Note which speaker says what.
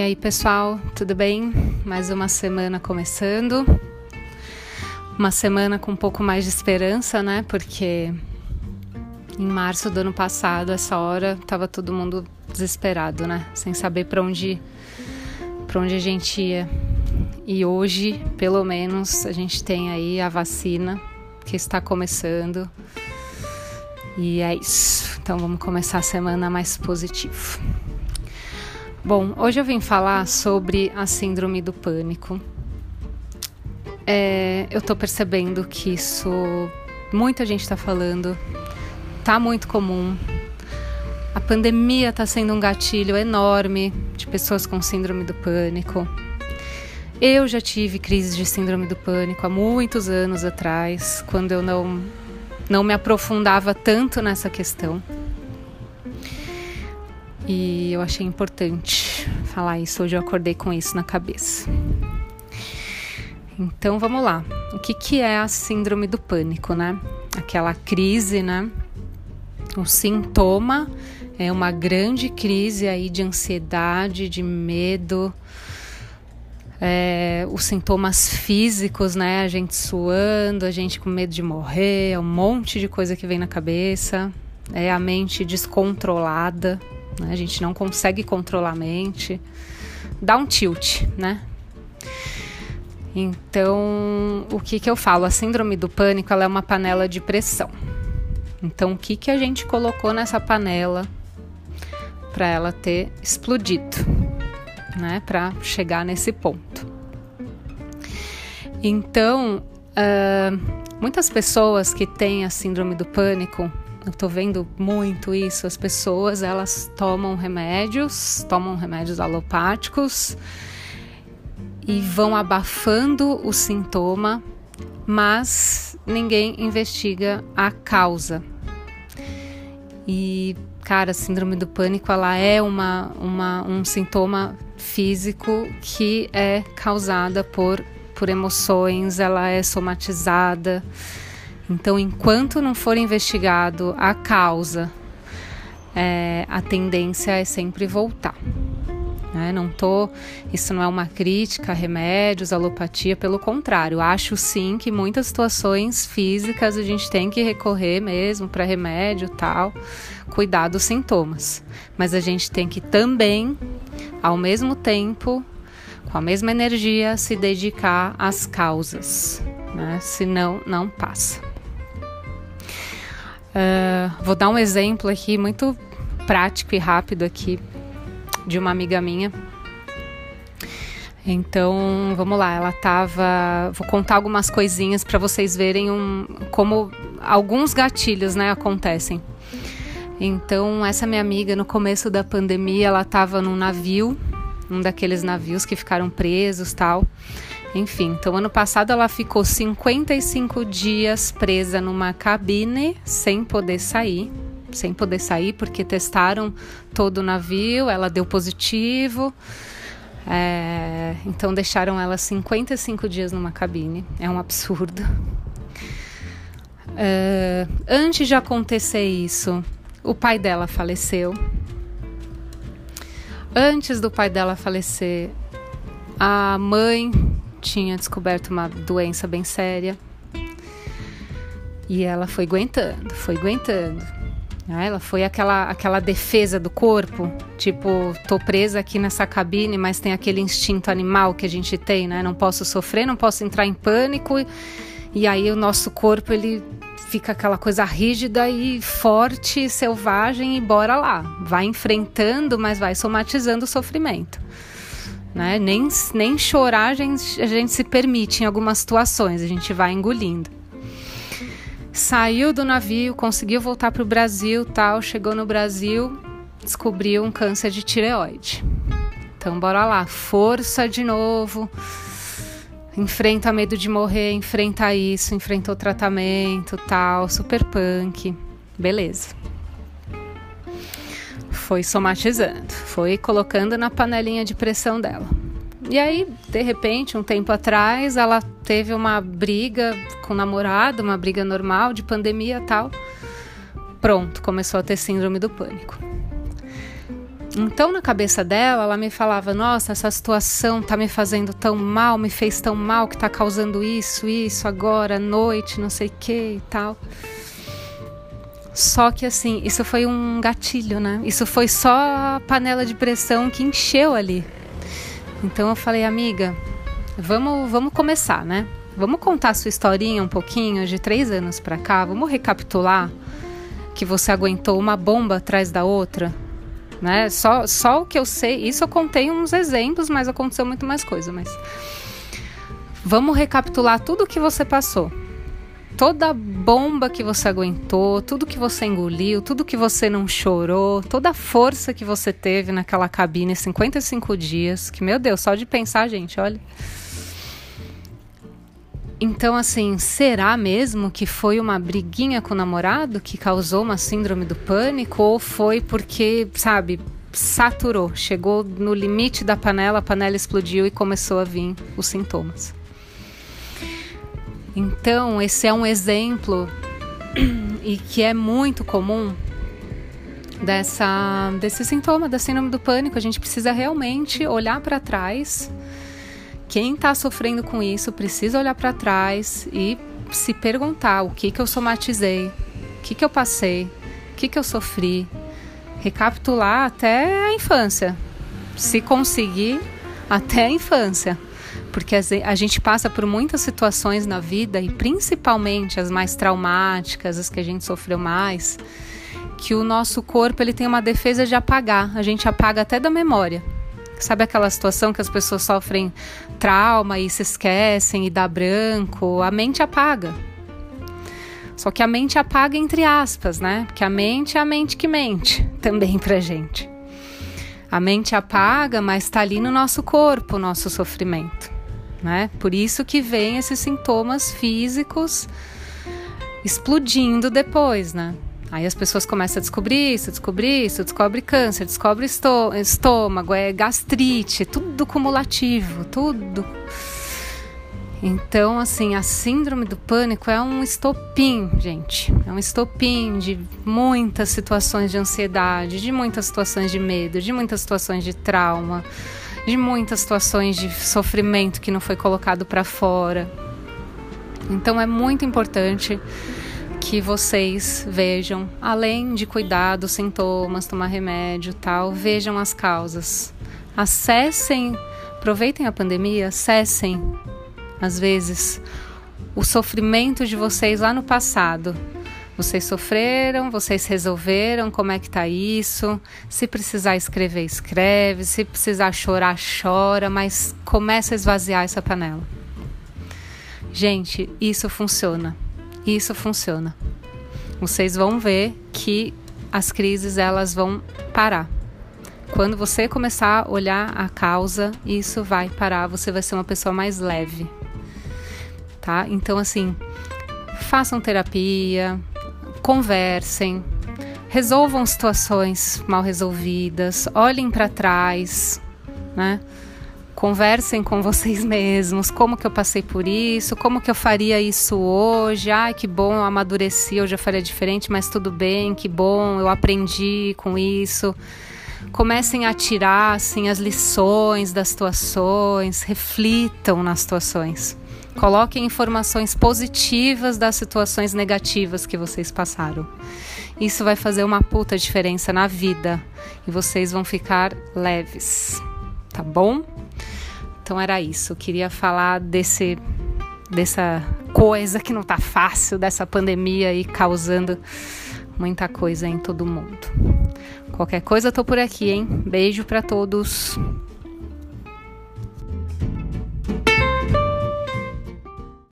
Speaker 1: E aí, pessoal, tudo bem? Mais uma semana começando. Uma semana com um pouco mais de esperança, né? Porque em março do ano passado, essa hora, tava todo mundo desesperado, né? Sem saber para onde para onde a gente ia. E hoje, pelo menos, a gente tem aí a vacina que está começando. E é isso. Então vamos começar a semana mais positivo. Bom, hoje eu vim falar sobre a síndrome do pânico. É, eu tô percebendo que isso muita gente está falando, tá muito comum. A pandemia está sendo um gatilho enorme de pessoas com síndrome do pânico. Eu já tive crise de síndrome do pânico há muitos anos atrás, quando eu não, não me aprofundava tanto nessa questão. E eu achei importante falar isso. Hoje eu acordei com isso na cabeça. Então vamos lá. O que, que é a síndrome do pânico, né? Aquela crise, né? O sintoma é uma grande crise aí de ansiedade, de medo, é, os sintomas físicos, né? A gente suando, a gente com medo de morrer, um monte de coisa que vem na cabeça, é a mente descontrolada, né? A gente não consegue controlar a mente, dá um tilt, né? Então, o que, que eu falo? A síndrome do pânico é uma panela de pressão. Então, o que, que a gente colocou nessa panela para ela ter explodido, né? Para chegar nesse ponto. Então, uh, muitas pessoas que têm a síndrome do pânico eu tô vendo muito isso. As pessoas elas tomam remédios, tomam remédios alopáticos e vão abafando o sintoma, mas ninguém investiga a causa. E, cara, a síndrome do pânico ela é uma, uma, um sintoma físico que é causada por, por emoções, ela é somatizada. Então, enquanto não for investigado a causa, é, a tendência é sempre voltar. Né? Não tô, isso não é uma crítica a remédios, alopatia, pelo contrário, acho sim que muitas situações físicas a gente tem que recorrer mesmo para remédio tal, cuidar dos sintomas. Mas a gente tem que também, ao mesmo tempo, com a mesma energia, se dedicar às causas, né? senão não passa. Uh, vou dar um exemplo aqui muito prático e rápido aqui de uma amiga minha. Então, vamos lá, ela tava, vou contar algumas coisinhas para vocês verem um, como alguns gatilhos, né, acontecem. Então, essa minha amiga no começo da pandemia, ela estava num navio, um daqueles navios que ficaram presos, tal. Enfim, então ano passado ela ficou 55 dias presa numa cabine sem poder sair, sem poder sair porque testaram todo o navio, ela deu positivo. É, então deixaram ela 55 dias numa cabine, é um absurdo. É, antes de acontecer isso, o pai dela faleceu. Antes do pai dela falecer, a mãe tinha descoberto uma doença bem séria. E ela foi aguentando, foi aguentando. Ah, ela foi aquela, aquela defesa do corpo, tipo, tô presa aqui nessa cabine, mas tem aquele instinto animal que a gente tem, né? Não posso sofrer, não posso entrar em pânico. E aí o nosso corpo, ele fica aquela coisa rígida e forte, selvagem e bora lá. Vai enfrentando, mas vai somatizando o sofrimento. Né? Nem, nem chorar a gente, a gente se permite em algumas situações, a gente vai engolindo. Saiu do navio, conseguiu voltar para o Brasil, tal, chegou no Brasil, descobriu um câncer de tireoide. Então bora lá, força de novo. Enfrenta medo de morrer, enfrenta isso, enfrenta o tratamento, tal, super punk. Beleza foi somatizando, foi colocando na panelinha de pressão dela. E aí, de repente, um tempo atrás, ela teve uma briga com o namorado, uma briga normal de pandemia tal. Pronto, começou a ter síndrome do pânico. Então, na cabeça dela, ela me falava: Nossa, essa situação tá me fazendo tão mal, me fez tão mal que tá causando isso, isso, agora, à noite, não sei o que e tal. Só que assim, isso foi um gatilho, né? Isso foi só a panela de pressão que encheu ali. Então eu falei, amiga, vamos, vamos começar, né? Vamos contar sua historinha um pouquinho de três anos para cá. Vamos recapitular que você aguentou uma bomba atrás da outra, né? Só, só o que eu sei. Isso eu contei uns exemplos, mas aconteceu muito mais coisa. Mas vamos recapitular tudo o que você passou toda bomba que você aguentou, tudo que você engoliu, tudo que você não chorou, toda a força que você teve naquela cabine 55 dias, que meu Deus, só de pensar, gente, olha. Então, assim, será mesmo que foi uma briguinha com o namorado que causou uma síndrome do pânico? Ou foi porque, sabe, saturou, chegou no limite da panela, a panela explodiu e começou a vir os sintomas? Então, esse é um exemplo e que é muito comum dessa desse sintoma da síndrome do pânico. A gente precisa realmente olhar para trás. Quem está sofrendo com isso precisa olhar para trás e se perguntar o que que eu somatizei, o que que eu passei, o que que eu sofri, recapitular até a infância, se conseguir até a infância porque a gente passa por muitas situações na vida e principalmente as mais traumáticas, as que a gente sofreu mais, que o nosso corpo ele tem uma defesa de apagar. A gente apaga até da memória. Sabe aquela situação que as pessoas sofrem trauma e se esquecem e dá branco? A mente apaga. Só que a mente apaga entre aspas, né? Porque a mente é a mente que mente também pra gente. A mente apaga, mas está ali no nosso corpo o nosso sofrimento né? Por isso que vem esses sintomas físicos explodindo depois, né? Aí as pessoas começam a descobrir isso, descobrir isso, descobre câncer, descobre estômago, é gastrite, tudo cumulativo, tudo. Então, assim, a síndrome do pânico é um estopim, gente. É um estopim de muitas situações de ansiedade, de muitas situações de medo, de muitas situações de trauma de muitas situações de sofrimento que não foi colocado para fora. Então é muito importante que vocês vejam, além de cuidar dos sintomas, tomar remédio, tal, vejam as causas. Acessem, aproveitem a pandemia, acessem às vezes o sofrimento de vocês lá no passado vocês sofreram, vocês resolveram, como é que tá isso? Se precisar escrever, escreve, se precisar chorar, chora, mas começa a esvaziar essa panela. Gente, isso funciona. Isso funciona. Vocês vão ver que as crises elas vão parar. Quando você começar a olhar a causa, isso vai parar, você vai ser uma pessoa mais leve. Tá? Então assim, façam terapia, conversem, resolvam situações mal resolvidas, olhem para trás, né? Conversem com vocês mesmos, como que eu passei por isso, como que eu faria isso hoje, ai que bom, eu amadureci, eu já faria diferente, mas tudo bem, que bom, eu aprendi com isso. Comecem a tirar assim, as lições das situações, reflitam nas situações. Coloquem informações positivas das situações negativas que vocês passaram. Isso vai fazer uma puta diferença na vida e vocês vão ficar leves, tá bom? Então era isso. Eu queria falar desse dessa coisa que não tá fácil, dessa pandemia aí causando muita coisa em todo mundo. Qualquer coisa, tô por aqui, hein? Beijo para todos.